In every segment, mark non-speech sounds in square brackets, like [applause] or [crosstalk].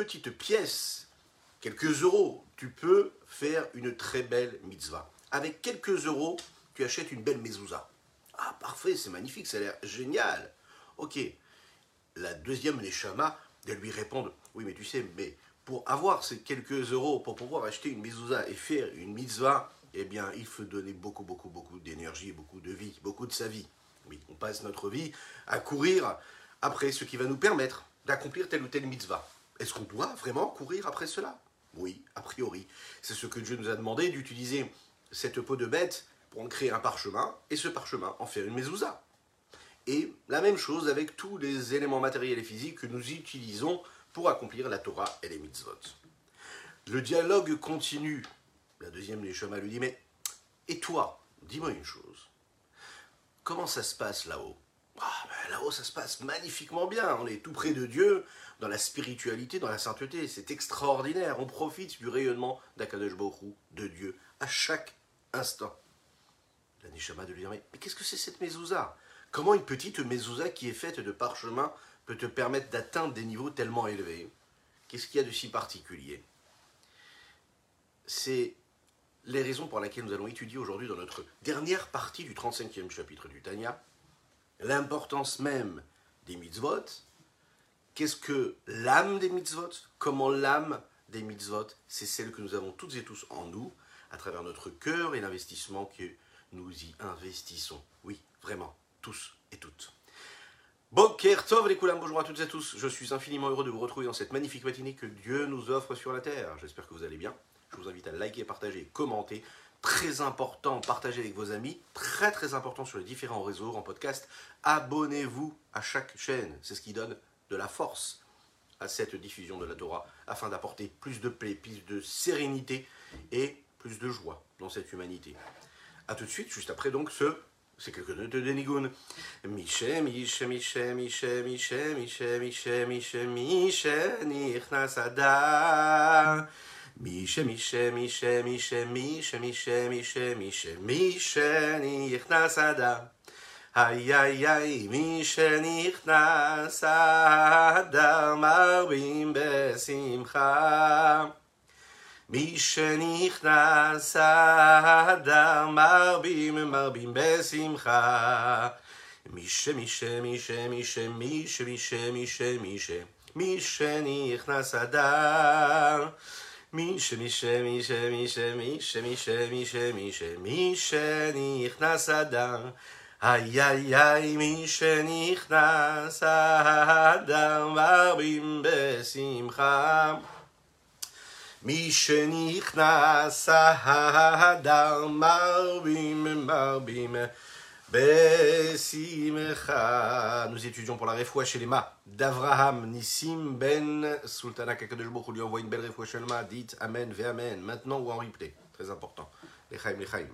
petite pièce, quelques euros, tu peux faire une très belle mitzvah. Avec quelques euros, tu achètes une belle mezouza. Ah, parfait, c'est magnifique, ça a l'air génial. Ok. La deuxième neshama de lui répondre Oui, mais tu sais, mais pour avoir ces quelques euros, pour pouvoir acheter une mezouza et faire une mitzvah, eh bien, il faut donner beaucoup, beaucoup, beaucoup d'énergie, beaucoup de vie, beaucoup de sa vie. Oui, on passe notre vie à courir après ce qui va nous permettre d'accomplir telle ou telle mitzvah. Est-ce qu'on doit vraiment courir après cela? Oui, a priori. C'est ce que Dieu nous a demandé d'utiliser cette peau de bête pour en créer un parchemin, et ce parchemin en faire une mezouza. Et la même chose avec tous les éléments matériels et physiques que nous utilisons pour accomplir la Torah et les mitzvot. Le dialogue continue. La deuxième Neshama lui dit, mais et toi, dis-moi une chose. Comment ça se passe là-haut? Ah, ben, Là-haut, ça se passe magnifiquement bien. On est tout près de Dieu, dans la spiritualité, dans la sainteté. C'est extraordinaire. On profite du rayonnement d'Akadosh Baruch de Dieu, à chaque instant. La Neshama de lui dire, mais, qu'est-ce que c'est cette mezouza? Comment une petite mezouza qui est faite de parchemin peut te permettre d'atteindre des niveaux tellement élevés? Qu'est-ce qu'il y a de si particulier? C'est les raisons pour lesquelles nous allons étudier aujourd'hui dans notre dernière partie du 35e chapitre du Tanya, l'importance même des mitzvot, qu'est-ce que l'âme des mitzvot, comment l'âme des mitzvot, c'est celle que nous avons toutes et tous en nous, à travers notre cœur et l'investissement que nous y investissons. Oui, vraiment, tous et toutes. Boker Tov les bonjour à toutes et tous. Je suis infiniment heureux de vous retrouver dans cette magnifique matinée que Dieu nous offre sur la terre. J'espère que vous allez bien. Je vous invite à liker, partager, commenter. Très important, partager avec vos amis. Très très important sur les différents réseaux en podcast. Abonnez-vous à chaque chaîne. C'est ce qui donne de la force à cette diffusion de la Torah afin d'apporter plus de paix, plus de sérénité et plus de joie dans cette humanité. A tout de suite, juste après donc ce c'est quelque chose de Adar. Ay, ay, ay, Mishe, Nichnas Adar, Marbim Besimcha. מי שנכנס האדם מרבים מרבים בשמחה. מי ש מי ש מי ש מי ש מי ש מי ש מי ש מי ש מי שנכנס אדר איי איי איי מי שנכנס האדם מרבים בשמחה מי שנכנס האדם Nous étudions pour la refoua chez l'Ema d'Avraham Nissim Ben Sultana Kakadejbouch. On lui envoie une belle refoua chez l'Ema. Dites Amen, Ve Amen. Maintenant ou en replay. Très important. Lechaim, Lechaim.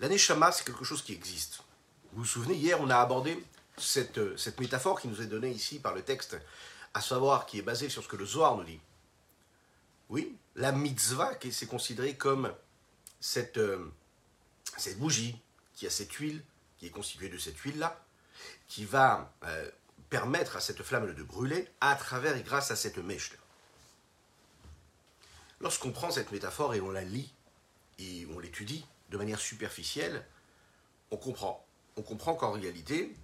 L'année Shama, c'est quelque chose qui existe. Vous vous souvenez, hier, on a abordé cette, cette métaphore qui nous est donnée ici par le texte, à savoir qui est basée sur ce que le Zohar nous dit. Oui, la mitzvah, qui c'est considéré comme cette, euh, cette bougie qui a cette huile, qui est constituée de cette huile-là, qui va euh, permettre à cette flamme de brûler à travers et grâce à cette mèche-là. Lorsqu'on prend cette métaphore et on la lit et on l'étudie de manière superficielle, on comprend. On comprend qu'en réalité,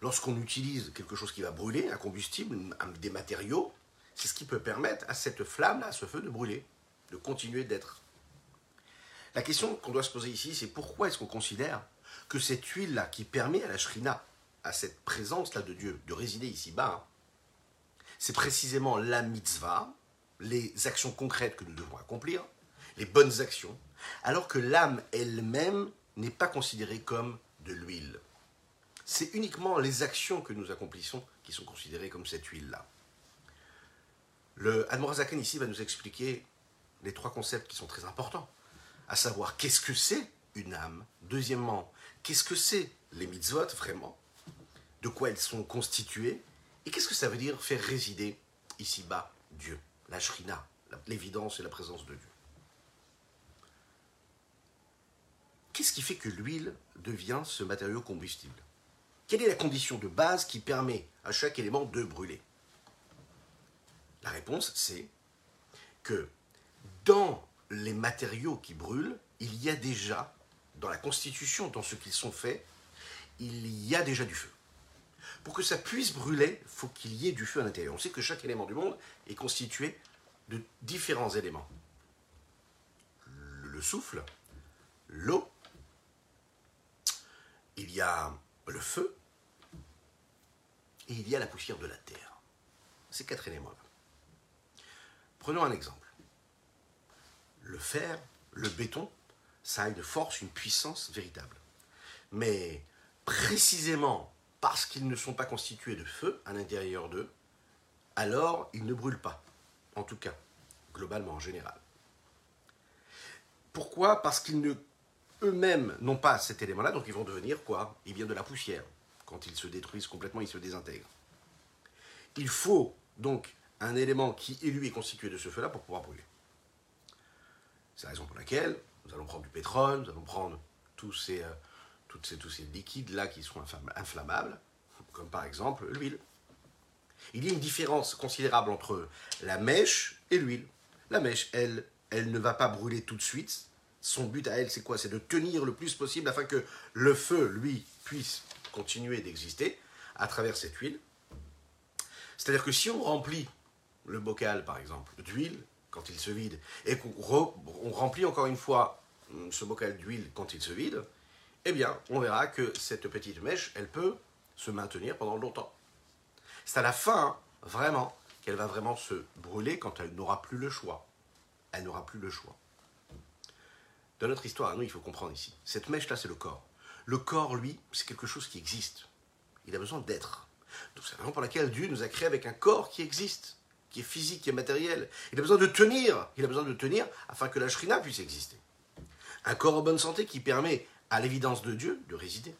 lorsqu'on utilise quelque chose qui va brûler, un combustible, des matériaux, c'est ce qui peut permettre à cette flamme, à ce feu de brûler, de continuer d'être. La question qu'on doit se poser ici, c'est pourquoi est-ce qu'on considère que cette huile-là, qui permet à la shrina, à cette présence-là de Dieu, de résider ici-bas, c'est précisément la mitzvah, les actions concrètes que nous devons accomplir, les bonnes actions, alors que l'âme elle-même n'est pas considérée comme de l'huile. C'est uniquement les actions que nous accomplissons qui sont considérées comme cette huile-là. Le Admorazaken ici va nous expliquer les trois concepts qui sont très importants, à savoir qu'est-ce que c'est une âme, deuxièmement, qu'est-ce que c'est les mitzvot vraiment, de quoi elles sont constituées, et qu'est-ce que ça veut dire faire résider ici-bas Dieu, la shrina, l'évidence et la présence de Dieu. Qu'est-ce qui fait que l'huile devient ce matériau combustible? Quelle est la condition de base qui permet à chaque élément de brûler? La réponse, c'est que dans les matériaux qui brûlent, il y a déjà, dans la constitution, dans ce qu'ils sont faits, il y a déjà du feu. Pour que ça puisse brûler, il faut qu'il y ait du feu à l'intérieur. On sait que chaque élément du monde est constitué de différents éléments. Le souffle, l'eau, il y a le feu, et il y a la poussière de la terre. Ces quatre éléments-là. Prenons un exemple. Le fer, le béton, ça a une force, une puissance véritable. Mais précisément parce qu'ils ne sont pas constitués de feu à l'intérieur d'eux, alors ils ne brûlent pas. En tout cas, globalement, en général. Pourquoi? Parce qu'ils ne eux-mêmes n'ont pas cet élément-là, donc ils vont devenir quoi? Ils viennent de la poussière. Quand ils se détruisent complètement, ils se désintègrent. Il faut donc un élément qui, lui, est constitué de ce feu-là pour pouvoir brûler. C'est la raison pour laquelle nous allons prendre du pétrole, nous allons prendre tous ces, euh, tous ces liquides-là qui sont inflammables, comme par exemple l'huile. Il y a une différence considérable entre la mèche et l'huile. La mèche, elle, elle ne va pas brûler tout de suite. Son but à elle, c'est quoi? C'est de tenir le plus possible afin que le feu, lui, puisse continuer d'exister à travers cette huile. C'est-à-dire que si on remplit le bocal, par exemple, d'huile, quand il se vide, et qu'on remplit encore une fois hum, ce bocal d'huile quand il se vide, eh bien, on verra que cette petite mèche, elle peut se maintenir pendant longtemps. C'est à la fin, vraiment, qu'elle va vraiment se brûler quand elle n'aura plus le choix. Elle n'aura plus le choix. Dans notre histoire, nous, il faut comprendre ici. Cette mèche-là, c'est le corps. Le corps, lui, c'est quelque chose qui existe. Il a besoin d'être. Donc c'est la raison pour laquelle Dieu nous a créé avec un corps qui existe, qui est physique, qui est matériel. Il a besoin de tenir. Il a besoin de tenir afin que la shrina puisse exister. Un corps en bonne santé qui permet à l'évidence de Dieu de résider.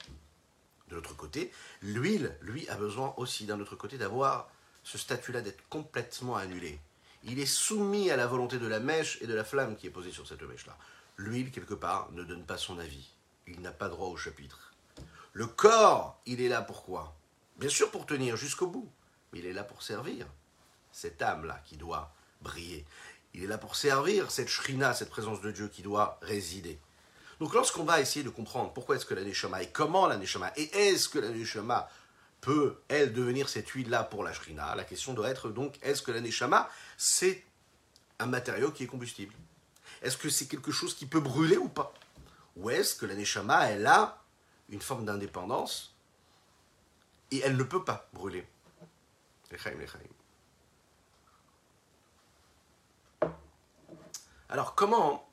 De l'autre côté, l'huile, lui, a besoin aussi d'un autre côté d'avoir ce statut-là d'être complètement annulé. Il est soumis à la volonté de la mèche et de la flamme qui est posée sur cette mèche-là. L'huile, quelque part, ne donne pas son avis. Il n'a pas droit au chapitre. Le corps, il est là pourquoi Bien sûr pour tenir jusqu'au bout, mais il est là pour servir cette âme-là qui doit briller. Il est là pour servir cette shrina, cette présence de Dieu qui doit résider. Donc lorsqu'on va essayer de comprendre pourquoi est-ce que la Neshama et comment la Neshama et est-ce que la Neshama peut, elle, devenir cette huile-là pour la Shrina, la question doit être donc, est-ce que la Neshama, c'est un matériau qui est combustible? Est-ce que c'est quelque chose qui peut brûler ou pas? Ou est-ce que la Neshama, elle a une forme d'indépendance et elle ne peut pas brûler? Alors comment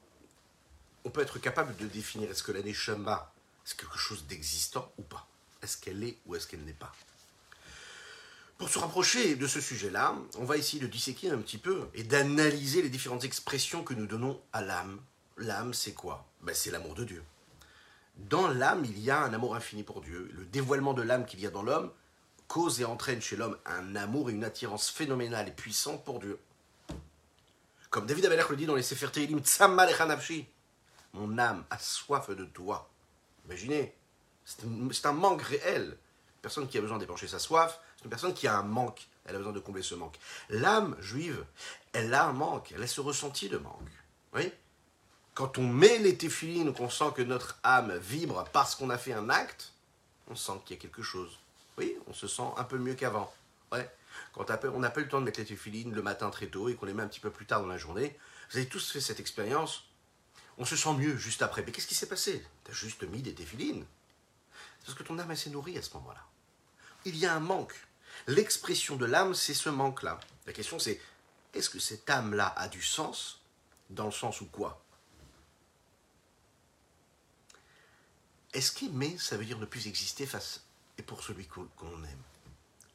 on peut être capable de définir est-ce que la Neshama, c'est quelque chose d'existant ou pas? Est-ce qu'elle est ou est-ce qu'elle n'est pas? Pour se rapprocher de ce sujet-là, on va essayer de disséquer un petit peu et d'analyser les différentes expressions que nous donnons à l'âme. L'âme, c'est quoi? Ben, C'est l'amour de Dieu. Dans l'âme, il y a un amour infini pour Dieu. Le dévoilement de l'âme qu'il y a dans l'homme cause et entraîne chez l'homme un amour et une attirance phénoménale et puissante pour Dieu. Comme David Amelech le dit dans les Sefer Tehilim, mon âme a soif de toi. Imaginez, c'est un manque réel. Personne qui a besoin d'épancher sa soif, c'est une personne qui a un manque. Elle a besoin de combler ce manque. L'âme juive, elle a un manque, elle a ce ressenti de manque. Oui Quand on met les téphilines, qu'on sent que notre âme vibre parce qu'on a fait un acte, on sent qu'il y a quelque chose. Oui, on se sent un peu mieux qu'avant. Ouais. Quand on n'a pas eu le temps de mettre les téphilines le matin très tôt et qu'on les met un petit peu plus tard dans la journée, vous avez tous fait cette expérience on se sent mieux juste après. Mais qu'est-ce qui s'est passé? Tu as juste mis des téphilines. parce que ton âme s'est nourrie à ce moment-là. Il y a un manque. L'expression de l'âme, c'est ce manque-là. La question c'est, est-ce que cette âme-là a du sens? Dans le sens où quoi? Est-ce qu'aimer, ça veut dire ne plus exister face et pour celui qu'on aime?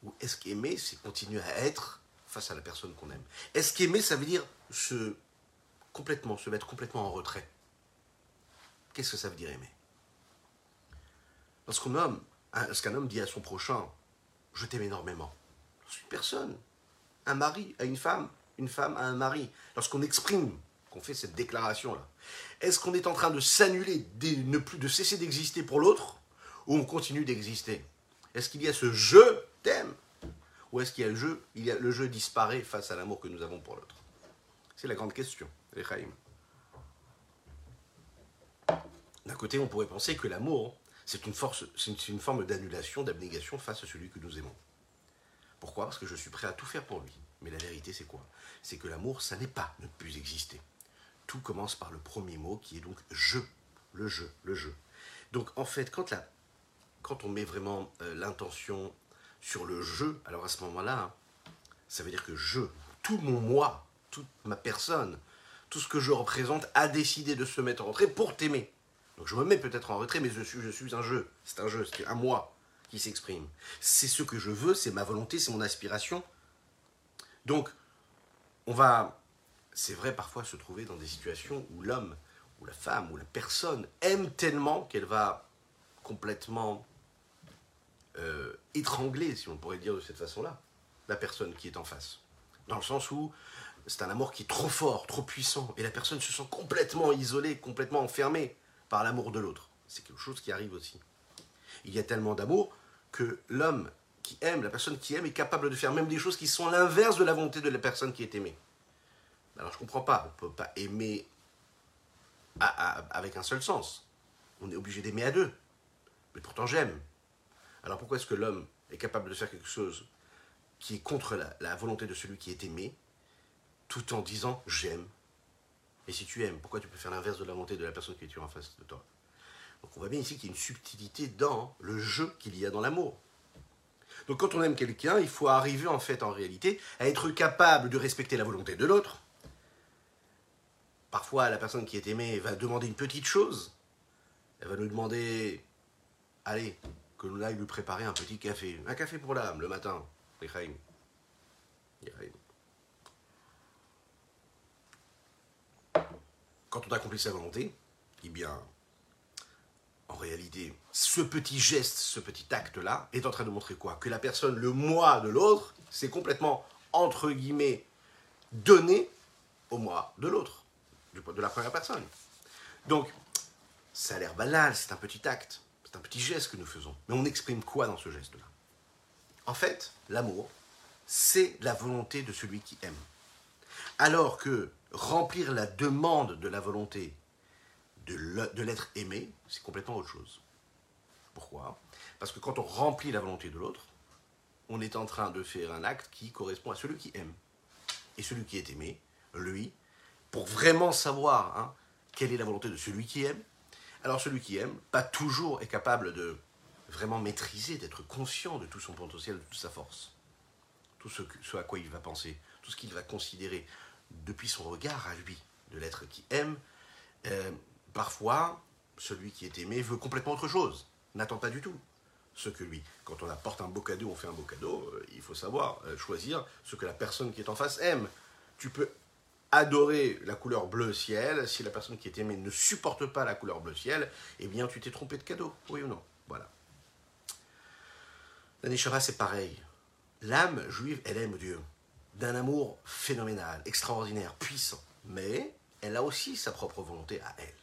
Ou est-ce qu'aimer, c'est continuer à être face à la personne qu'on aime? Est-ce qu'aimer, ça veut dire se complètement, se mettre complètement en retrait? Qu'est-ce que ça veut dire aimer? Lorsqu'un homme, homme dit à son prochain, je t'aime énormément, une personne, un mari à une femme, une femme à un mari, lorsqu'on exprime, qu'on fait cette déclaration-là, est-ce qu'on est en train de s'annuler, de cesser d'exister pour l'autre, ou on continue d'exister? Est-ce qu'il y a ce je t'aime Ou est-ce qu'il y a le jeu, il y a, le jeu disparaît face à l'amour que nous avons pour l'autre? C'est la grande question, les D'un côté, on pourrait penser que l'amour, c'est une, force, c'est une forme d'annulation, d'abnégation face à celui que nous aimons. Pourquoi? Parce que je suis prêt à tout faire pour lui. Mais la vérité, c'est quoi? C'est que l'amour, ça n'est pas ne plus exister. Tout commence par le premier mot qui est donc je, le jeu, le jeu. Donc en fait, quand, la, quand on met vraiment euh, l'intention sur le jeu, alors à ce moment-là, hein, ça veut dire que je, tout mon moi, toute ma personne, tout ce que je représente a décidé de se mettre en retrait pour t'aimer. Donc je me mets peut-être en retrait, mais je suis, un jeu. C'est un jeu, c'est un moi qui s'exprime. C'est ce que je veux, c'est ma volonté, c'est mon aspiration. Donc, on va, c'est vrai, parfois se trouver dans des situations où l'homme, ou la femme, ou la personne aime tellement qu'elle va complètement euh, étrangler, si on pourrait dire de cette façon-là, la personne qui est en face. Dans le sens où c'est un amour qui est trop fort, trop puissant, et la personne se sent complètement isolée, complètement enfermée par l'amour de l'autre. C'est quelque chose qui arrive aussi. Il y a tellement d'amour que l'homme qui aime, la personne qui aime, est capable de faire même des choses qui sont l'inverse de la volonté de la personne qui est aimée. Alors je ne comprends pas, on ne peut pas aimer avec un seul sens. On est obligé d'aimer à deux. Mais pourtant j'aime. Alors pourquoi est-ce que l'homme est capable de faire quelque chose qui est contre la, la volonté de celui qui est aimé, tout en disant j'aime Et si tu aimes, pourquoi tu peux faire l'inverse de la volonté de la personne qui est en face de toi? Donc on voit bien ici qu'il y a une subtilité dans le jeu qu'il y a dans l'amour. Donc quand on aime quelqu'un, il faut arriver en fait en réalité à être capable de respecter la volonté de l'autre. Parfois la personne qui est aimée va demander une petite chose. Elle va nous demander, allez, que nous aillions lui préparer un petit café. Un café pour l'âme le matin. Quand on accomplit sa volonté, eh bien, en réalité, ce petit geste, ce petit acte-là, est en train de montrer quoi? Que la personne, le moi de l'autre, c'est complètement, entre guillemets, donné au moi de l'autre, de la première personne. Donc, ça a l'air banal, c'est un petit acte, c'est un petit geste que nous faisons. Mais on exprime quoi dans ce geste-là? En fait, l'amour, c'est la volonté de celui qui aime. Alors que remplir la demande de la volonté de l'être aimé, c'est complètement autre chose. Pourquoi? Parce que quand on remplit la volonté de l'autre, on est en train de faire un acte qui correspond à celui qui aime. Et celui qui est aimé, lui, pour vraiment savoir hein, quelle est la volonté de celui qui aime, alors celui qui aime, pas toujours est capable de vraiment maîtriser, d'être conscient de tout son potentiel, de toute sa force. Tout ce, ce à quoi il va penser, tout ce qu'il va considérer depuis son regard à lui, de l'être qui aime, euh, Parfois, celui qui est aimé veut complètement autre chose, n'attend pas du tout ce que lui. Quand on apporte un beau cadeau, on fait un beau cadeau, euh, il faut savoir euh, choisir ce que la personne qui est en face aime. Tu peux adorer la couleur bleu ciel, si la personne qui est aimée ne supporte pas la couleur bleu ciel, eh bien tu t'es trompé de cadeau, oui ou non? Voilà. La c'est pareil. L'âme juive, elle aime Dieu, d'un amour phénoménal, extraordinaire, puissant, mais elle a aussi sa propre volonté à elle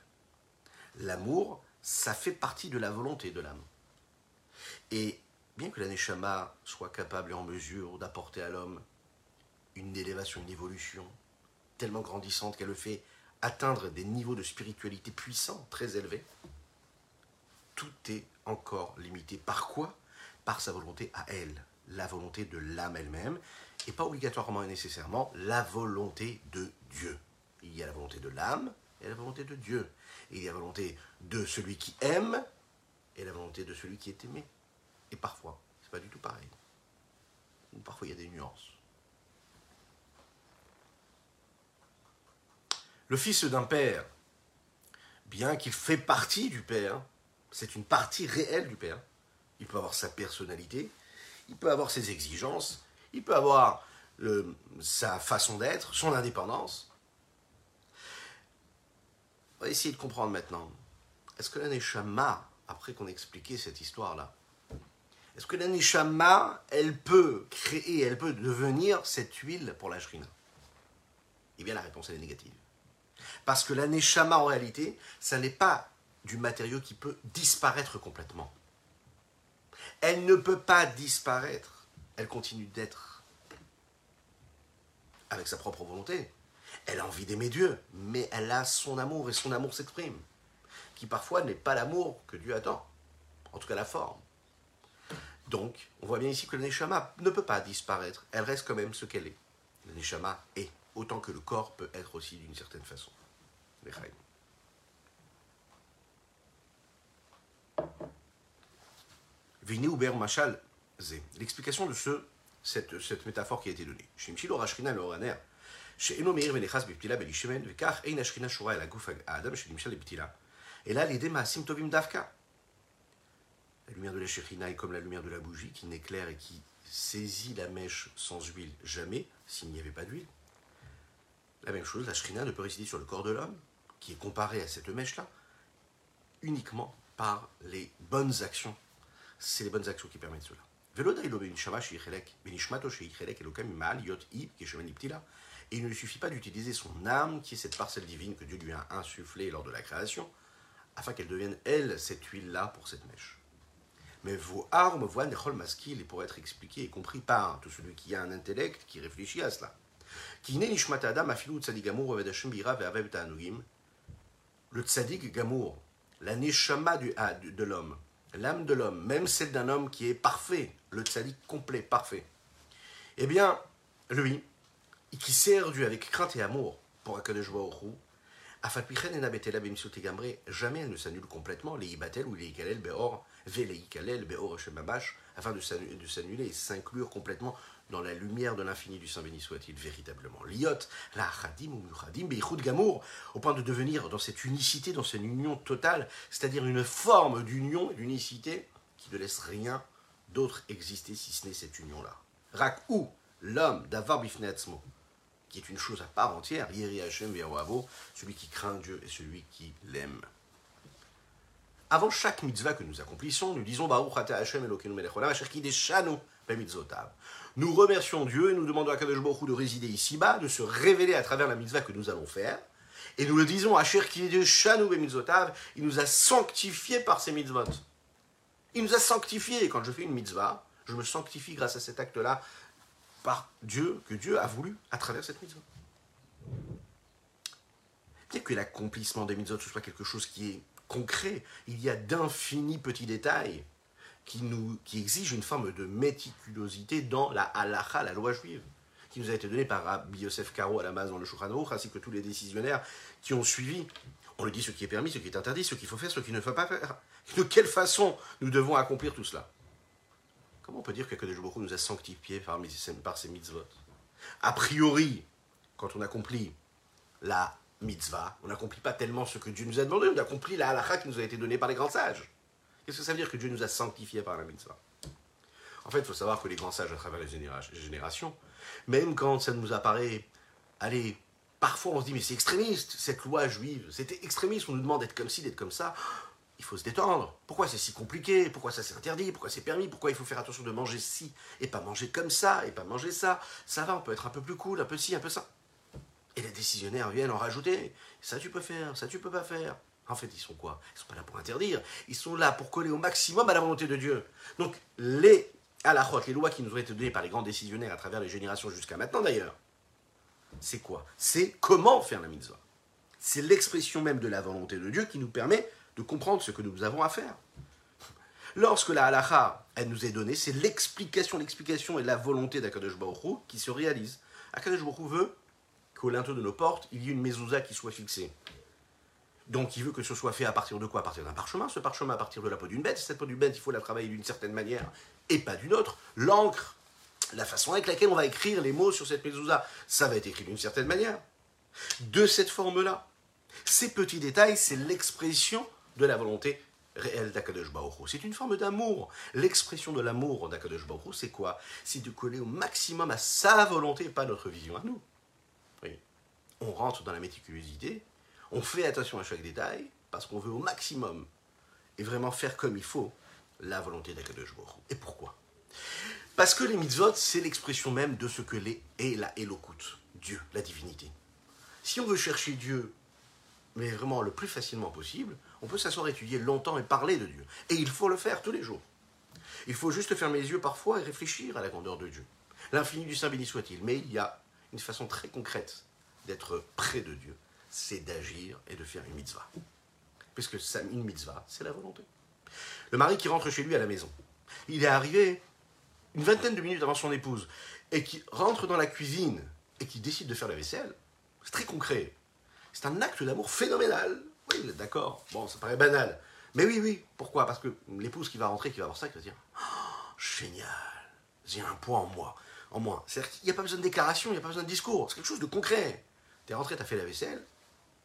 l'amour, ça fait partie de la volonté de l'âme. Et bien que l'aneshama soit capable et en mesure d'apporter à l'homme une élévation, une évolution tellement grandissante qu'elle le fait atteindre des niveaux de spiritualité puissants, très élevés, tout est encore limité. Par quoi? Par sa volonté à elle, la volonté de l'âme elle-même, et pas obligatoirement et nécessairement la volonté de Dieu. Il y a la volonté de l'âme et la volonté de Dieu il y a la volonté de celui qui aime et la volonté de celui qui est aimé. Et parfois, c'est pas du tout pareil. parfois, il y a des nuances. Le fils d'un père, bien qu'il fait partie du père, c'est une partie réelle du père. Il peut avoir sa personnalité, il peut avoir ses exigences, il peut avoir sa façon d'être, son indépendance. On va essayer de comprendre maintenant. Est-ce que la après qu'on ait expliqué cette histoire-là, est-ce que la elle peut créer, elle peut devenir cette huile pour la shrina Eh bien, la réponse, est négative. Parce que la en réalité, ça n'est pas du matériau qui peut disparaître complètement. Elle ne peut pas disparaître. Elle continue d'être avec sa propre volonté. Elle a envie d'aimer Dieu, mais elle a son amour et son amour s'exprime, qui parfois n'est pas l'amour que Dieu attend, en tout cas la forme. Donc, on voit bien ici que le Neshama ne peut pas disparaître, elle reste quand même ce qu'elle est. Le Neshama est, autant que le corps peut être aussi d'une certaine façon. Vini Machal L'explication de ce, cette, métaphore qui a été donnée. Et là, l'idée maasim tovim davka. La lumière de la Shekhina est comme la lumière de la bougie qui n'éclaire et qui saisit la mèche sans huile jamais, s'il n'y avait pas d'huile. La même chose, la ne peut résider sur le corps de l'homme, qui est comparé à cette mèche-là, uniquement par les bonnes actions. C'est les bonnes actions qui permettent cela. Et il ne suffit pas d'utiliser son âme, qui est cette parcelle divine que Dieu lui a insufflée lors de la création, afin qu'elle devienne, elle, cette huile-là pour cette mèche. Mais vos armes voient Nechol Maskil, et pour être expliqué et compris par tout celui qui a un intellect qui réfléchit à cela. Le tzadik gamour, la neshama du, de l'homme, l'âme de l'homme, même celle d'un homme qui est parfait, le tzadik complet, parfait, eh bien, lui, qui sert Dieu avec crainte et amour pour Akadosh Baruch jamais elle ne s'annule complètement, les ibatel ou les ikalel beor, ve ikalel beor afin de s'annuler et s'inclure complètement dans la lumière de l'infini du Saint béni soit-il véritablement. Liot, la chadim ou muchadim, beichud gamour, au point de devenir dans cette unicité, dans cette union totale, c'est-à-dire une forme d'union, d'unicité qui ne laisse rien d'autre exister si ce n'est cette union-là. Rak ou l'homme d'avar bifnetzmo, qui est une chose à part entière, Yeri Hashem celui qui craint Dieu et celui qui l'aime. Avant chaque mitzvah que nous accomplissons, nous disons Baruch Hashem Elokeinu melech olam asher kideshanu. Nous remercions Dieu et nous demandons à Kadosh Baruch de résider ici-bas, de se révéler à travers la mitzvah que nous allons faire. Et nous le disons, Asher Kideshanu b'mitzvotav, il nous a sanctifiés par ses mitzvot. Il nous a sanctifiés. Quand je fais une mitzvah, je me sanctifie grâce à cet acte-là par Dieu, que Dieu a voulu à travers cette mitzvah. Bien que l'accomplissement des mitzvot soit quelque chose qui est concret, il y a d'infinis petits détails qui, nous, qui exigent une forme de méticulosité dans la halacha, la loi juive, qui nous a été donnée par Rabbi Yosef Karo à la base dans le Shulchan ainsi que tous les décisionnaires qui ont suivi. On le dit ce qui est permis, ce qui est interdit, ce qu'il faut faire, ce qu'il ne faut pas faire. De quelle façon nous devons accomplir tout cela? Comment on peut dire que Baruch nous a sanctifiés par, par ces mitzvot? A priori, quand on accomplit la mitzvah, on n'accomplit pas tellement ce que Dieu nous a demandé, on accomplit la halakha qui nous a été donnée par les grands sages. Qu'est-ce que ça veut dire que Dieu nous a sanctifiés par la mitzvah? En fait, il faut savoir que les grands sages, à travers les générations, même quand ça nous apparaît, allez, parfois on se dit, mais c'est extrémiste, cette loi juive, c'était extrémiste, on nous demande d'être comme ci, d'être comme ça il faut se détendre. Pourquoi c'est si compliqué? Pourquoi ça c'est interdit? Pourquoi c'est permis? Pourquoi il faut faire attention de manger ci et pas manger comme ça et pas manger ça? Ça va, on peut être un peu plus cool, un peu ci, un peu ça. Et les décisionnaires viennent en rajouter. Ça tu peux faire, ça tu peux pas faire. En fait, ils sont quoi? Ils sont pas là pour interdire. Ils sont là pour coller au maximum à la volonté de Dieu. Donc les halachot, les lois qui nous ont été données par les grands décisionnaires à travers les générations jusqu'à maintenant d'ailleurs, c'est quoi? C'est comment faire la mitzvah. C'est l'expression même de la volonté de Dieu qui nous permet de comprendre ce que nous avons à faire. Lorsque la halacha, elle nous est donnée, c'est l'explication, l'explication et la volonté d'Akadosh Baruch qui se réalise. Akadosh Baruch veut qu'au linteau de nos portes, il y ait une mezouza qui soit fixée. Donc il veut que ce soit fait à partir de quoi? À partir d'un parchemin. Ce parchemin à partir de la peau d'une bête. Cette peau d'une bête, il faut la travailler d'une certaine manière et pas d'une autre. L'encre, la façon avec laquelle on va écrire les mots sur cette mezouza, ça va être écrit d'une certaine manière. De cette forme-là. Ces petits détails, c'est l'expression de la volonté réelle d'Akadosh Baruch C'est une forme d'amour. L'expression de l'amour d'Akadosh Baruch c'est quoi? C'est de coller au maximum à sa volonté, pas notre vision à nous. On rentre dans la méticulosité, on fait attention à chaque détail, parce qu'on veut au maximum, et vraiment faire comme il faut, la volonté d'Akadosh Baruch Et pourquoi? Parce que les mitzvot, c'est l'expression même de ce que l'est et la Elokut, Dieu, la divinité. Si on veut chercher Dieu, mais vraiment le plus facilement possible, on peut s'asseoir, étudier longtemps et parler de Dieu. Et il faut le faire tous les jours. Il faut juste fermer les yeux parfois et réfléchir à la grandeur de Dieu. L'infini du Saint béni soit-il. Mais il y a une façon très concrète d'être près de Dieu, c'est d'agir et de faire une mitzvah. Puisque une mitzvah, c'est la volonté. Le mari qui rentre chez lui à la maison, il est arrivé une vingtaine de minutes avant son épouse, et qui rentre dans la cuisine et qui décide de faire la vaisselle, c'est très concret. C'est un acte d'amour phénoménal. Oui, d'accord. Bon, ça paraît banal. Mais oui, oui. Pourquoi? Parce que l'épouse qui va rentrer, qui va voir ça, qui va dire oh, Génial, j'ai un poids en moi. En moi. C'est-à-dire qu'il n'y a pas besoin de déclaration, il n'y a pas besoin de discours. C'est quelque chose de concret. Tu es rentré, tu as fait la vaisselle,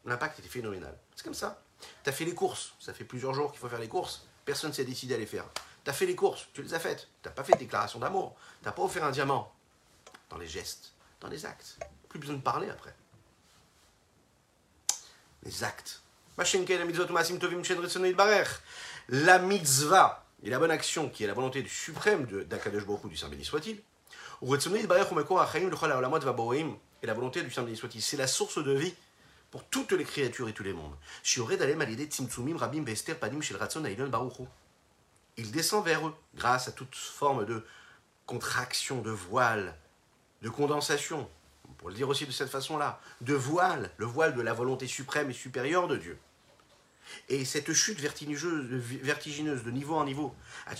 l'impact était phénoménal. C'est comme ça. Tu as fait les courses, ça fait plusieurs jours qu'il faut faire les courses, personne ne s'est décidé à les faire. Tu as fait les courses, tu les as faites. Tu n'as pas fait de déclaration d'amour. Tu n'as pas offert un diamant. Dans les gestes, dans les actes. Plus besoin de parler après. Les actes. La mitzvah et la bonne action, qui est la volonté du suprême d'Akadosh Baruch du Saint béni soit-il, et la volonté du Saint béni soit-il, c'est la source de vie pour toutes les créatures et tous les mondes. Il descend vers eux grâce à toute forme de contraction, de voile, de condensation, pour le dire aussi de cette façon-là, de voile, le voile de la volonté suprême et supérieure de Dieu. Et cette chute vertigineuse, de niveau en niveau, afin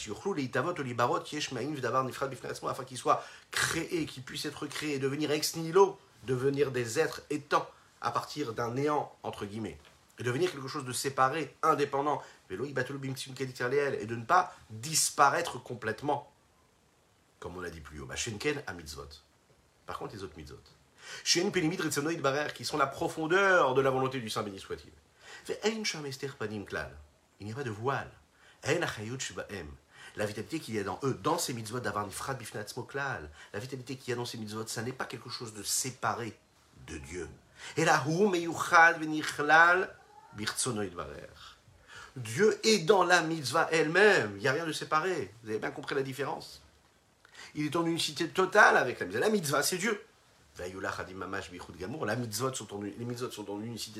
qu'il soit créé, qu'il puisse être créé, devenir ex nihilo, devenir des êtres étant à partir d'un néant, entre guillemets, et devenir quelque chose de séparé, indépendant, et de ne pas disparaître complètement, comme on l'a dit plus haut, mitzvot. Par contre, les autres mitzvot. Qui sont la profondeur de la volonté du Saint béni soit-il. Il n'y a pas de voile. La vitalité qu'il y a dans eux, dans ces mitzvot d'avoir une la vitalité qu'il y a dans ces mitzvot, ça n'est pas quelque chose de séparé de Dieu. Et là, Dieu est dans la mitzvah elle-même. Il n'y a rien de séparé. Vous avez bien compris la différence. Il est en unicité totale avec la mitzvah. La mitzvah, c'est Dieu. La mitzvot sont en, les mitzvot sont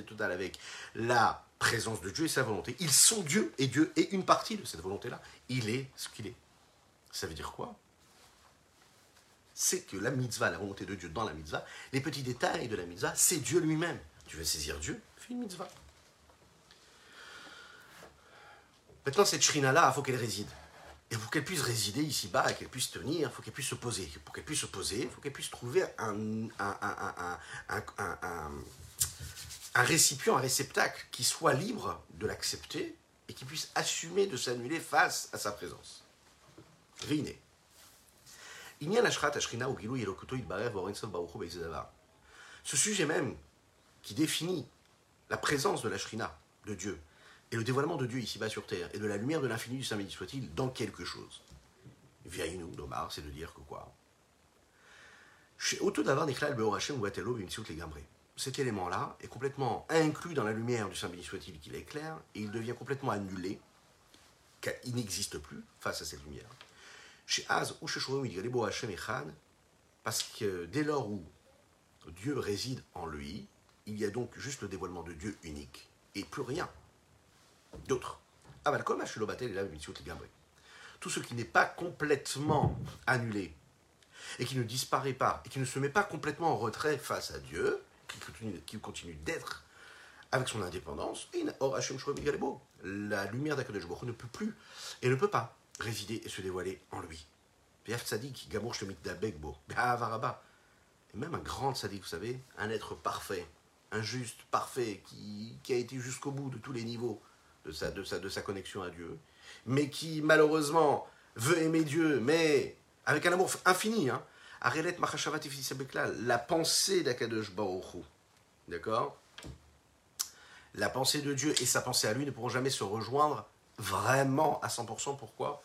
totale avec la présence de Dieu et sa volonté. Ils sont Dieu et Dieu est une partie de cette volonté-là. Il est ce qu'il est. Ça veut dire quoi? C'est que la mitzvah, la volonté de Dieu dans la mitzvah, les petits détails de la mitzvah, c'est Dieu lui-même. Tu veux saisir Dieu Fais une mitzvah. Maintenant, cette shrina-là, il faut qu'elle réside. Et pour qu'elle puisse résider ici-bas qu'elle puisse tenir, il faut qu'elle puisse se poser. Pour qu'elle puisse se poser, il faut qu'elle puisse trouver un, récipient, un réceptacle qui soit libre de l'accepter et qui puisse assumer de s'annuler face à sa présence. Riné. Ce sujet même qui définit la présence de la shrina, de Dieu, et le dévoilement de Dieu ici-bas sur terre, et de la lumière de l'infini du Saint béni soit-il, dans quelque chose. Viaïnou, Domar, c'est de dire que quoi cet élément-là est complètement inclus dans la lumière du Saint béni soit-il qu'il éclaire, et il devient complètement annulé, car il n'existe plus face à cette lumière. Chez Az ou chez parce que dès lors où Dieu réside en lui, il y a donc juste le dévoilement de Dieu unique, et plus rien d'autres. Tout ce qui n'est pas complètement annulé et qui ne disparaît pas et qui ne se met pas complètement en retrait face à Dieu, qui continue, d'être avec son indépendance, la lumière d'Akadosh ne peut plus et ne peut pas résider et se dévoiler en lui. Et même un grand sadique, vous savez, un être parfait, un juste, parfait, qui a été jusqu'au bout de tous les niveaux, de sa, connexion à Dieu, mais qui malheureusement veut aimer Dieu, mais avec un amour infini. Hein. La pensée d'Akadosh Baruch D'accord? La pensée de Dieu et sa pensée à lui ne pourront jamais se rejoindre vraiment à 100%. Pourquoi?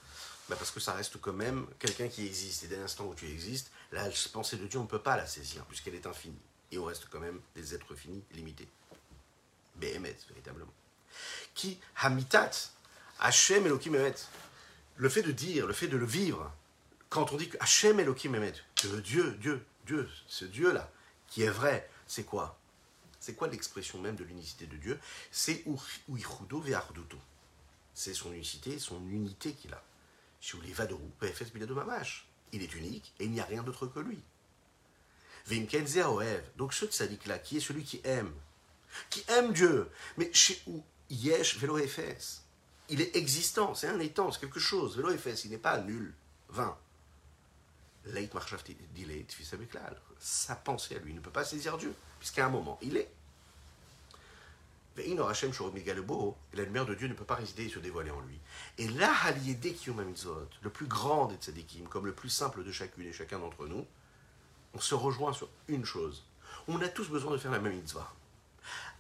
Bah Parce que ça reste quand même quelqu'un qui existe. Et dès l'instant où tu existes, la pensée de Dieu, on ne peut pas la saisir, puisqu'elle est infinie. Et on reste quand même des êtres finis, limités. BMS, véritablement qui hamitat, Hachem Elohim Emet. Le fait de dire, le fait de le vivre, quand on dit que Hachem Elohim Emet, que Dieu, Dieu, Dieu, ce Dieu-là, qui est vrai, c'est quoi? C'est quoi l'expression même de l'unicité de Dieu? C'est Uichudo Ve'arduto. C'est son unicité, son unité qu'il a. Il est unique et il n'y a rien d'autre que lui. Donc ce tzaddik-là, qui est celui qui aime, qui aime Dieu, mais chez où Yesh Velo Efes, il est existant, c'est un étant, c'est quelque chose. Velo Efes, il n'est pas nul, vain. Leit Sa pensée à lui ne peut pas saisir Dieu, puisqu'à un moment, il est. Et la lumière de Dieu ne peut pas résider et se dévoiler en lui. Et là, le plus grand des tzadikim, comme le plus simple de chacune et chacun d'entre nous, on se rejoint sur une chose. On a tous besoin de faire la même mitzvah.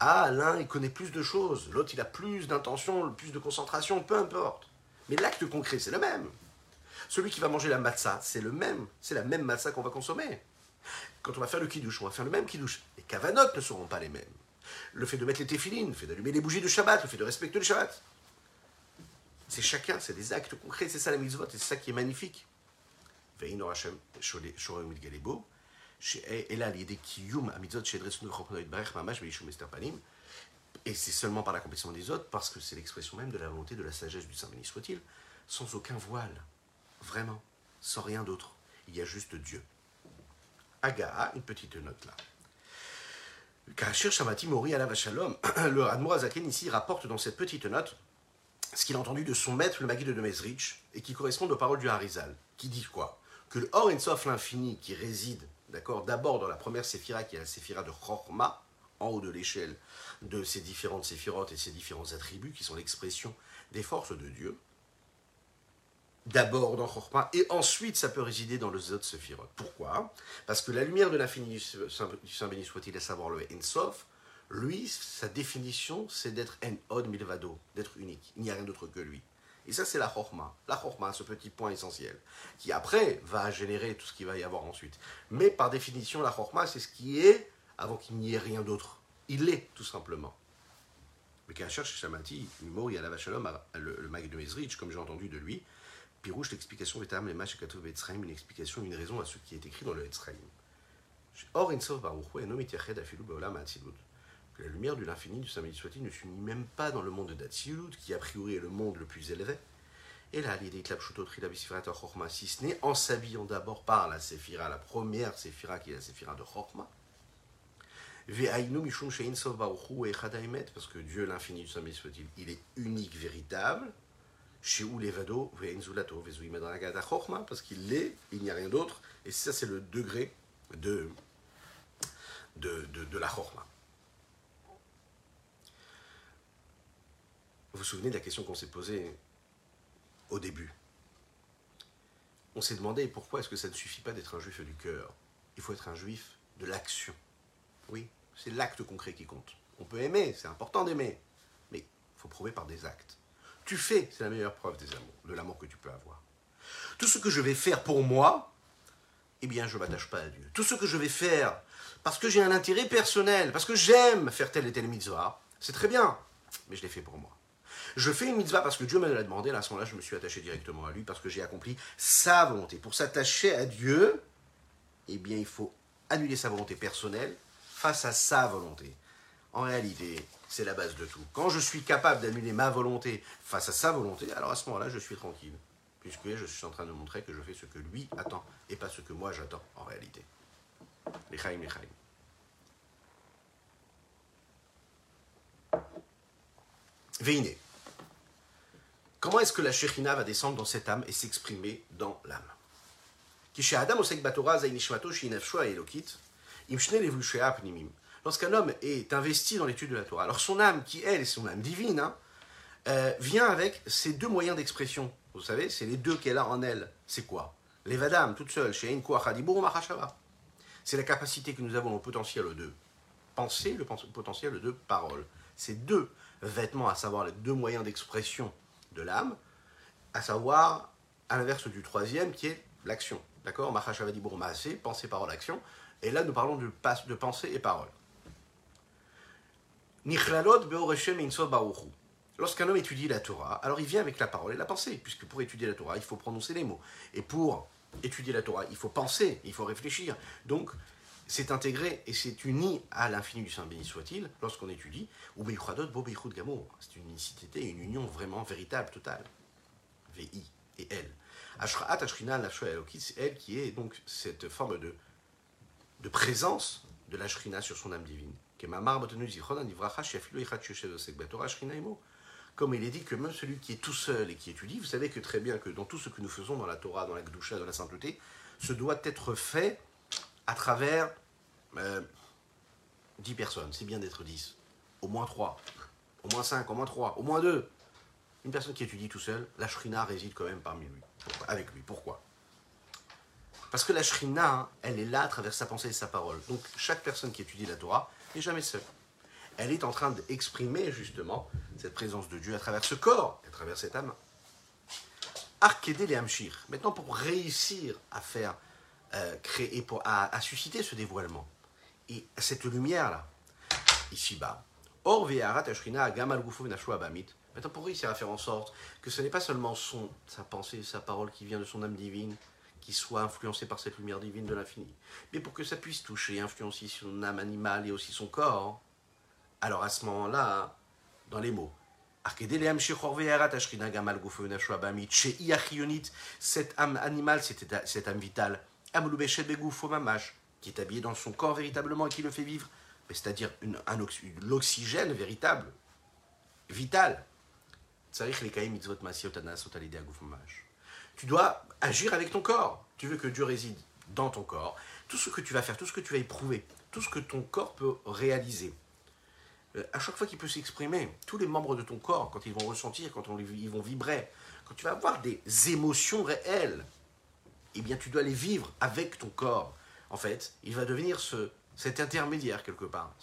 Ah, l'un, il connaît plus de choses, l'autre, il a plus d'intention, plus de concentration, peu importe. Mais l'acte concret, c'est le même. Celui qui va manger la matzah, c'est le même. C'est la même matzah qu'on va consommer. Quand on va faire le kiddush, on va faire le même kiddush. Les kavanot ne seront pas les mêmes. Le fait de mettre les téfilines, le fait d'allumer les bougies de Shabbat, le fait de respecter le Shabbat. C'est chacun, c'est des actes concrets, c'est ça la mitzvot, et c'est ça qui est magnifique. Et c'est seulement par l'accomplissement des autres, parce que c'est l'expression même de la volonté de la sagesse du Saint béni soit-il, sans aucun voile, vraiment, sans rien d'autre. Il y a juste Dieu. Aga, une petite note là. Kachir Shamati Mori Shalom, [clears throat] le Admorazaken ici rapporte dans cette petite note ce qu'il a entendu de son maître, le Maguide de Mezrich, et qui correspond aux paroles du Harizal, qui dit quoi? Que le Or Ensof, l'infini, qui réside d'accord, d'abord dans la première séphira, qui est la séphira de Chorma, en haut de l'échelle de ces différentes séphirotes et ces différents attributs, qui sont l'expression des forces de Dieu, d'abord dans Chorma, et ensuite ça peut résider dans le Zot Sephirot. Pourquoi? Parce que la lumière de l'infini du Saint béni soit-il, à savoir le Ensof, lui, sa définition, c'est d'être en od milvado, d'être unique. Il n'y a rien d'autre que lui. Et ça, c'est la chorma. La chorma, ce petit point essentiel, qui après va générer tout ce qu'il va y avoir ensuite. Mais par définition, la chorma, c'est ce qui est avant qu'il n'y ait rien d'autre. Il est, tout simplement. Mais cherche Shamati, il y a la vachalom, le, le mag de Mezrich, comme j'ai entendu de lui, Pirouche, l'explication est les matchs une explication, une raison à ce qui est écrit dans le Etzraim. Or, la lumière de l'infini du soit ne s'unit même pas dans le monde d'Atsilut, qui a priori est le monde le plus élevé. Et là, l'idée Chorma, si ce n'est en s'habillant d'abord par la Séphira, la première Séphira qui est la Séphira de Chorma. Parce que Dieu, l'infini du soit il est unique, véritable. Chez où levado, parce qu'il l'est, il n'y a rien d'autre. Et ça, c'est le degré de, de, de, de la Chorma. Vous vous souvenez de la question qu'on s'est posée au début? On s'est demandé pourquoi est-ce que ça ne suffit pas d'être un juif du cœur? Il faut être un juif de l'action. Oui, c'est l'acte concret qui compte. On peut aimer, c'est important d'aimer, mais il faut prouver par des actes. Tu fais, c'est la meilleure preuve des amours, de l'amour que tu peux avoir. Tout ce que je vais faire pour moi, eh bien, je ne m'attache pas à Dieu. Tout ce que je vais faire parce que j'ai un intérêt personnel, parce que j'aime faire tel et tel mitzvah, c'est très bien, mais je l'ai fait pour moi. Je fais une mitzvah parce que Dieu me l'a demandé, à ce moment-là, je me suis attaché directement à lui parce que j'ai accompli sa volonté. Pour s'attacher à Dieu, eh bien, il faut annuler sa volonté personnelle face à sa volonté. En réalité, c'est la base de tout. Quand je suis capable d'annuler ma volonté face à sa volonté, alors à ce moment-là, je suis tranquille. Puisque je suis en train de montrer que je fais ce que lui attend et pas ce que moi j'attends en réalité. Les les Veine. Comment est-ce que la Shekhinah va descendre dans cette âme et s'exprimer dans l'âme? Lorsqu'un homme est investi dans l'étude de la Torah, alors son âme, qui elle est son âme divine, hein, euh, vient avec ces deux moyens d'expression. Vous savez, c'est les deux qu'elle a en elle. C'est quoi? L'Evadam, toute seule, c'est la capacité que nous avons au potentiel de penser, le potentiel de parole. Ces deux vêtements, à savoir les deux moyens d'expression de l'âme, à savoir à l'inverse du troisième qui est l'action. D'accord? Mahashavadi Bourmaase, pensée, parole, action. Et là, nous parlons de, de pensée et parole. Lorsqu'un homme étudie la Torah, alors il vient avec la parole et la pensée, puisque pour étudier la Torah, il faut prononcer les mots. Et pour étudier la Torah, il faut penser, il faut réfléchir. Donc, c'est intégré et c'est uni à l'infini du Saint béni soit-il lorsqu'on étudie. Ou C'est une unicité, une union vraiment véritable, totale. VI et L. Ashraat Ashrina Nafsho Elokit, c'est elle qui est donc cette forme de, de présence de la Shrina sur son âme divine. Comme il est dit que même celui qui est tout seul et qui étudie, vous savez que très bien que dans tout ce que nous faisons dans la Torah, dans la Gdusha, dans la sainteté, ce doit être fait à travers euh, 10 personnes. C'est bien d'être 10. Au moins 3. Au moins 5, au moins 3, au moins 2. Une personne qui étudie tout seul, la Shrina réside quand même parmi lui, avec lui. Pourquoi? Parce que la Shrina, elle est là à travers sa pensée et sa parole. Donc chaque personne qui étudie la Torah n'est jamais seule. Elle est en train d'exprimer justement cette présence de Dieu à travers ce corps, à travers cette âme. Arkédé les Hamshir. Maintenant, pour réussir à faire euh, créer, pour, à, à susciter ce dévoilement, et cette lumière-là, ici-bas, Or, Ashrina, Gamal Abamit, Maintenant, pour réussir à faire en sorte que ce n'est pas seulement son, sa pensée, sa parole qui vient de son âme divine, qui soit influencée par cette lumière divine de l'infini, mais pour que ça puisse toucher influencer son âme animale et aussi son corps, alors à ce moment-là, dans les mots, cette âme animale, cette âme vitale, qui est habillée dans son corps véritablement et qui le fait vivre, c'est-à-dire l'oxygène véritable, vital, tu dois agir avec ton corps. Tu veux que Dieu réside dans ton corps. Tout ce que tu vas faire, tout ce que tu vas éprouver, tout ce que ton corps peut réaliser, euh, à chaque fois qu'il peut s'exprimer, tous les membres de ton corps, quand ils vont ressentir, quand ils vont vibrer, quand tu vas avoir des émotions réelles, eh bien tu dois les vivre avec ton corps. En fait, il va devenir ce, cet intermédiaire quelque part.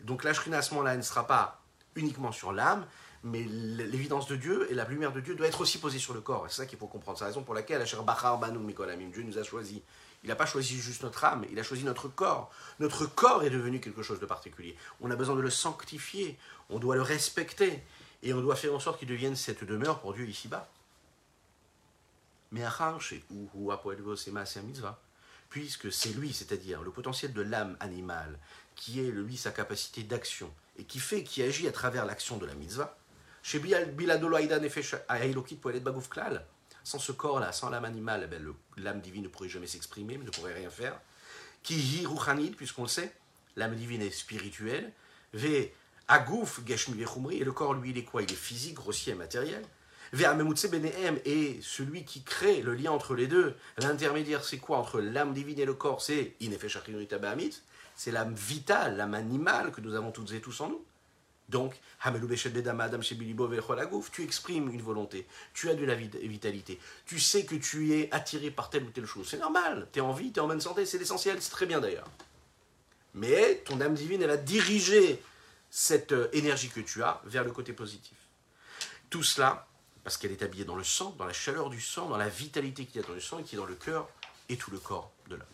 Donc la à ce moment-là, ne sera pas uniquement sur l'âme, mais l'évidence de Dieu et la lumière de Dieu doit être aussi posée sur le corps. c'est ça qu'il faut comprendre. C'est la raison pour laquelle Dieu nous a choisi. Il n'a pas choisi juste notre âme, il a choisi notre corps. Notre corps est devenu quelque chose de particulier. On a besoin de le sanctifier, on doit le respecter, et on doit faire en sorte qu'il devienne cette demeure pour Dieu ici-bas. Mais puisque c'est lui, c'est-à-dire le potentiel de l'âme animale, qui est lui sa capacité d'action, et qui fait, qui agit à travers l'action de la mitzvah, chez sans ce corps-là, sans l'âme animale, eh l'âme divine ne pourrait jamais s'exprimer, ne pourrait rien faire. Qui puisqu'on le sait, l'âme divine est spirituelle. Ve agouf et le corps, lui, il est quoi? Il est physique, grossier, matériel. Et celui qui crée le lien entre les deux, l'intermédiaire, c'est quoi entre l'âme divine et le corps? C'est c'est l'âme vitale, l'âme animale que nous avons toutes et tous en nous. Donc, tu exprimes une volonté, tu as de la vitalité, tu sais que tu es attiré par telle ou telle chose. C'est normal, tu es en vie, tu es en bonne santé, c'est l'essentiel, c'est très bien d'ailleurs. Mais ton âme divine, elle va diriger cette euh, énergie que tu as vers le côté positif. Tout cela, parce qu'elle est habillée dans le sang, dans la chaleur du sang, dans la vitalité qu'il y a dans le sang et qui est dans le cœur et tout le corps de l'homme.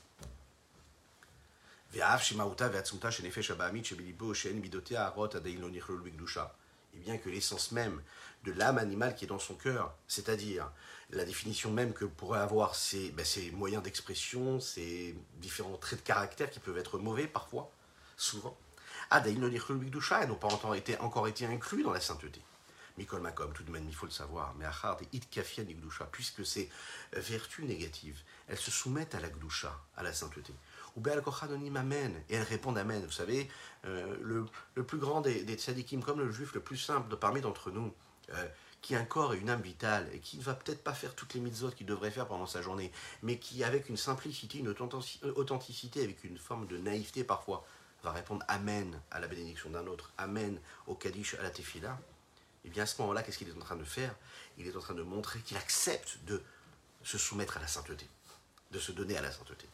Et bien que l'essence même de l'âme animale qui est dans son cœur, c'est-à-dire la définition même que pourrait avoir ces, ben, moyens d'expression, ces différents traits de caractère qui peuvent être mauvais parfois, souvent, elles n'ont pas encore été inclus dans la sainteté. Mikol Makom, tout de même, il faut le savoir, mais puisque ces vertus négatives, elles se soumettent à la Gdusha, à la sainteté. Ou Amen. Et elles répondent Amen. Vous savez, euh, le, plus grand des, des tzadikim, comme le juif le plus simple de parmi d'entre nous, euh, qui a un corps et une âme vitale, et qui ne va peut-être pas faire toutes les mitzvot qu'il devrait faire pendant sa journée, mais qui, avec une simplicité, une authenticité, avec une forme de naïveté parfois, va répondre Amen à la bénédiction d'un autre, Amen au Kaddish, à la Tefila, et eh bien à ce moment-là, qu'est-ce qu'il est en train de faire? Il est en train de montrer qu'il accepte de se soumettre à la sainteté, de se donner à la sainteté.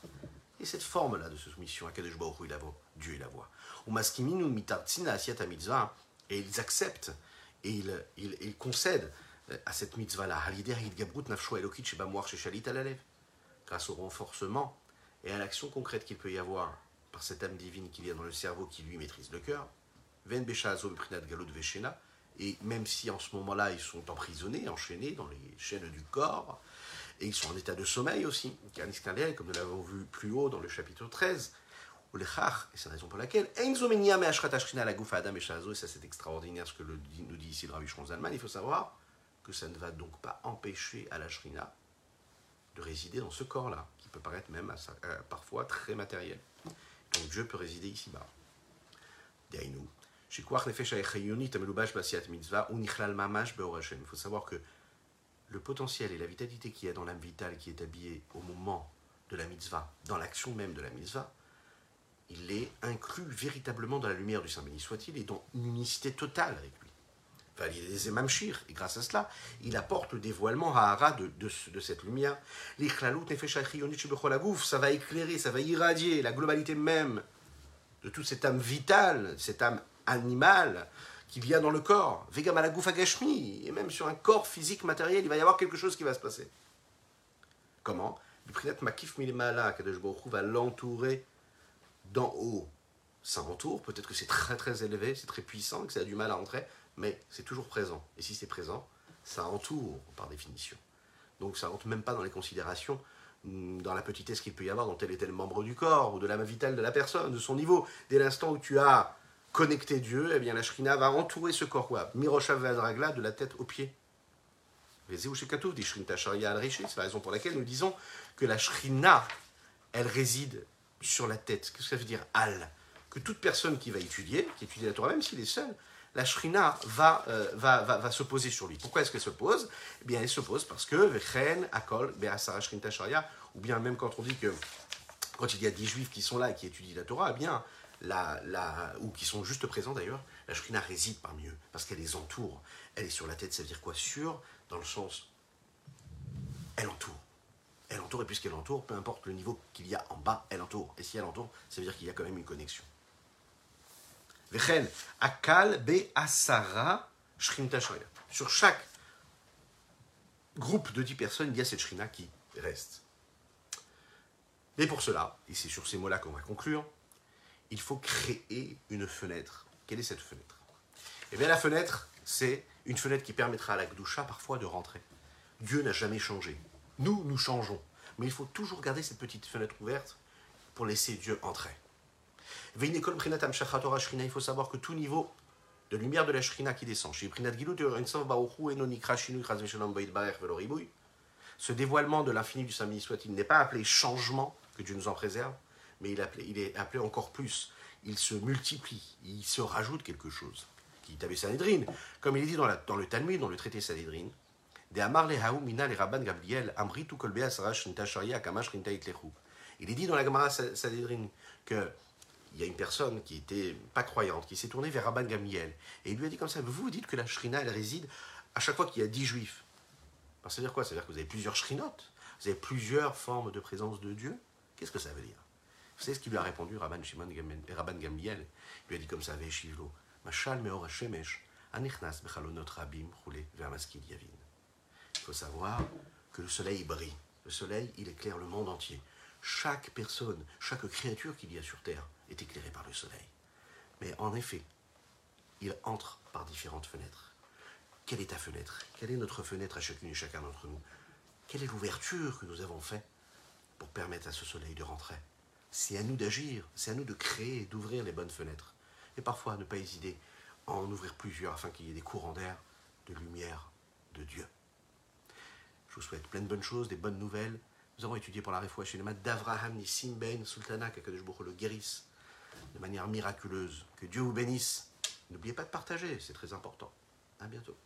Et cette forme-là de soumission, à Kadesh Baruch il la voix, Dieu il la voit. Et ils acceptent et ils, ils, concèdent euh, à cette mitzvah-là, grâce au renforcement et à l'action concrète qu'il peut y avoir par cette âme divine qu'il y a dans le cerveau qui lui maîtrise le cœur, et même si en ce moment-là ils sont emprisonnés, enchaînés dans les chaînes du corps, et ils sont en état de sommeil aussi, comme nous l'avons vu plus haut dans le chapitre 13. Ou les et c'est la raison pour laquelle, et ça c'est extraordinaire ce que nous dit ici le Rabbi Zalman, il faut savoir que ça ne va donc pas empêcher à la shrina de résider dans ce corps-là, qui peut paraître même euh, parfois très matériel. Donc Dieu peut résider ici-bas. Il faut savoir que le potentiel et la vitalité qu'il y a dans l'âme vitale qui est habillée au moment de la mitzvah, dans l'action même de la mitzvah, il est inclus véritablement dans la lumière du Saint béni soit-il et dans une unicité totale avec lui. Enfin, il est des Shir, et grâce à cela, il apporte le dévoilement à Hara de, de, cette lumière. Ça va éclairer, ça va irradier la globalité même de toute cette âme vitale, cette âme animale qui vient dans le corps. Et même sur un corps physique matériel, il va y avoir quelque chose qui va se passer. Comment Makif Milimala, va l'entourer d'en haut, ça entoure. Peut-être que c'est très très élevé, c'est très puissant, que ça a du mal à entrer, mais c'est toujours présent. Et si c'est présent, ça entoure par définition. Donc ça rentre même pas dans les considérations, mm, dans la petitesse qu'il peut y avoir dans tel et tel membre du corps, ou de l'âme vitale de la personne, de son niveau. Dès l'instant où tu as connecté Dieu, eh bien la shrina va entourer ce corps. Miroshav Vadragla, de la tête aux pieds. C'est la raison pour laquelle nous disons que la shrina, elle réside sur la tête. Qu'est-ce que ça veut dire al? Que toute personne qui va étudier, qui étudie la Torah, même s'il est seul, la shrina va, euh, va, va, va, se poser sur lui. Pourquoi est-ce qu'elle se pose Eh bien, elle se pose parce que Vechen, Akol, Be'asara Shrinta Sharia, ou bien même quand on dit que quand il y a des juifs qui sont là et qui étudient la Torah, eh bien, la, la, ou qui sont juste présents d'ailleurs, la shrina réside parmi eux parce qu'elle les entoure. Elle est sur la tête, ça veut dire quoi? Sur, dans le sens, elle entoure elle entoure, et puisqu'elle entoure, peu importe le niveau qu'il y a en bas, elle entoure. Et si elle entoure, ça veut dire qu'il y a quand même une connexion. akal be asara Sur chaque groupe de 10 personnes, il y a cette shrina qui reste. Mais pour cela, et c'est sur ces mots-là qu'on va conclure, il faut créer une fenêtre. Quelle est cette fenêtre? Eh bien, la fenêtre, c'est une fenêtre qui permettra à la Gdusha parfois de rentrer. Dieu n'a jamais changé. Nous, nous changeons. Mais il faut toujours garder cette petite fenêtre ouverte pour laisser Dieu entrer. Il faut savoir que tout niveau de lumière de la Shrina qui descend, ce dévoilement de l'infini du Saint-Béni soit-il n'est pas appelé changement, que Dieu nous en préserve, mais il, est appelé encore plus. Il se multiplie, il se rajoute quelque chose. Qui Sanhedrin, comme il est dit dans, le Talmud, dans le traité Sanhedrin, il est dit dans la Gemara Sanhedrin que il y a une personne qui était pas croyante, qui s'est tournée vers Rabban Gamliel, et il lui a dit comme ça, vous vous dites que la shrina, elle réside à chaque fois qu'il y a dix juifs. Alors, ça veut dire quoi? Ça veut dire que vous avez plusieurs shrinotes, vous avez plusieurs formes de présence de Dieu? Qu'est-ce que ça veut dire? Vous savez ce qu'il lui a répondu, Rabban, Shimon, Rabban Gamliel? Il lui a dit comme ça, Veshivlo, Machal meor hashemesh, anichnas bechalonot rabim, roulé vers maskil yavin. Il faut savoir que le soleil brille. Le soleil, il éclaire le monde entier. Chaque personne, chaque créature qu'il y a sur Terre est éclairée par le soleil. Mais en effet, il entre par différentes fenêtres. Quelle est ta fenêtre? Quelle est notre fenêtre à chacune et chacun d'entre nous? Quelle est l'ouverture que nous avons faite pour permettre à ce soleil de rentrer? C'est à nous d'agir, c'est à nous de créer, d'ouvrir les bonnes fenêtres. Et parfois, ne pas hésiter à en ouvrir plusieurs afin qu'il y ait des courants d'air, de lumière, de Dieu. Je vous souhaite plein de bonnes choses, des bonnes nouvelles. Nous avons étudié pour la réfoua chez d'Avraham Nissim Ben Sultana, que le guérisse de manière miraculeuse. Que Dieu vous bénisse. N'oubliez pas de partager, c'est très important. À bientôt.